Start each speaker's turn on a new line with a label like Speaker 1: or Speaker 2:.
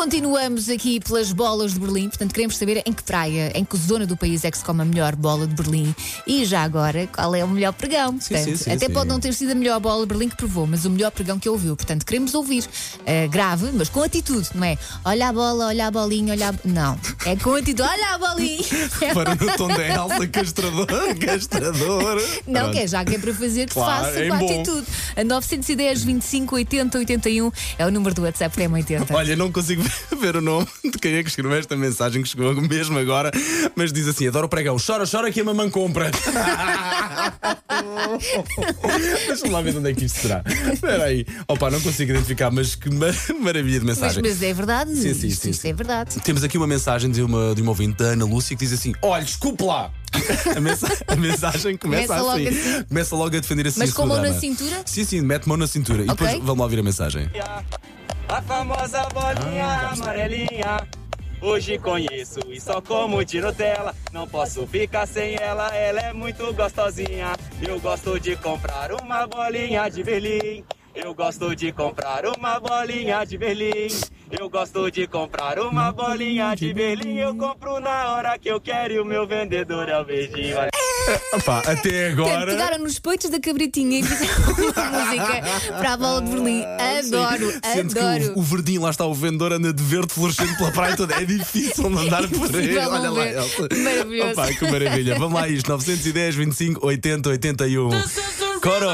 Speaker 1: Continuamos aqui pelas bolas de Berlim, portanto queremos saber em que praia, em que zona do país é que se come a melhor bola de Berlim e já agora qual é o melhor pregão. Portanto,
Speaker 2: sim, sim,
Speaker 1: até
Speaker 2: sim.
Speaker 1: pode não ter sido a melhor bola de Berlim que provou, mas o melhor pregão que ouviu. Portanto, queremos ouvir. Uh, grave, mas com atitude, não é? Olha a bola, olha a bolinha, olha a... Não, é com atitude, olha a bolinha.
Speaker 2: Para no tom da Elsa, castrador, castrador.
Speaker 1: Não,
Speaker 2: Pronto.
Speaker 1: que é já que é para fazer que
Speaker 2: Claro,
Speaker 1: faça
Speaker 2: é
Speaker 1: com
Speaker 2: bom.
Speaker 1: atitude. A 910 25 80 81 é o número do WhatsApp da M80.
Speaker 2: Olha, não consigo ver o nome de quem é que escreveu esta mensagem que chegou mesmo agora, mas diz assim: adoro o pregão, chora, chora que a mamãe compra. Deixa-me lá ver de onde é que isto será. Espera aí. Opa, não consigo identificar, mas que ma- maravilha de
Speaker 1: Mas,
Speaker 2: mensagem.
Speaker 1: mas é verdade,
Speaker 2: Sim, sim,
Speaker 1: isto,
Speaker 2: sim,
Speaker 1: isto
Speaker 2: sim.
Speaker 1: é verdade.
Speaker 2: Temos aqui uma mensagem de uma, de uma ouvinte, da Ana Lúcia, que diz assim: Olha, desculpe lá. A, mensa- a mensagem começa,
Speaker 1: Começa logo
Speaker 2: assim.
Speaker 1: assim.
Speaker 2: Começa logo a defender assim
Speaker 1: Mas com a mão na cintura?
Speaker 2: Sim, sim, mete mão na cintura. E
Speaker 1: Ok.
Speaker 2: depois vamos lá ouvir a mensagem.
Speaker 3: A famosa bolinha amarelinha. Hoje conheço e só como Nutella. Não posso ficar sem ela, ela é muito gostosinha. Eu gosto de comprar uma bolinha de Berlim. Eu gosto de comprar uma bolinha de Berlim. Eu gosto de comprar uma bolinha de Berlim. Eu compro na hora que eu quero e o meu vendedor é o beijinho.
Speaker 2: Opa, até
Speaker 1: Portanto,
Speaker 2: agora.
Speaker 1: pegaram nos peitos da cabritinha e fizeram música para a bola de Berlim. Adoro,
Speaker 2: Sendo
Speaker 1: adoro.
Speaker 2: que o, o verdinho, lá está, o vendedor anda de verde fluorescente pela praia toda. É difícil não andar por aí. Olha lá. Elsa.
Speaker 1: Maravilhoso.
Speaker 2: Opa, que maravilha. Vamos lá, isto: 910, 25, 80, 81. Coro.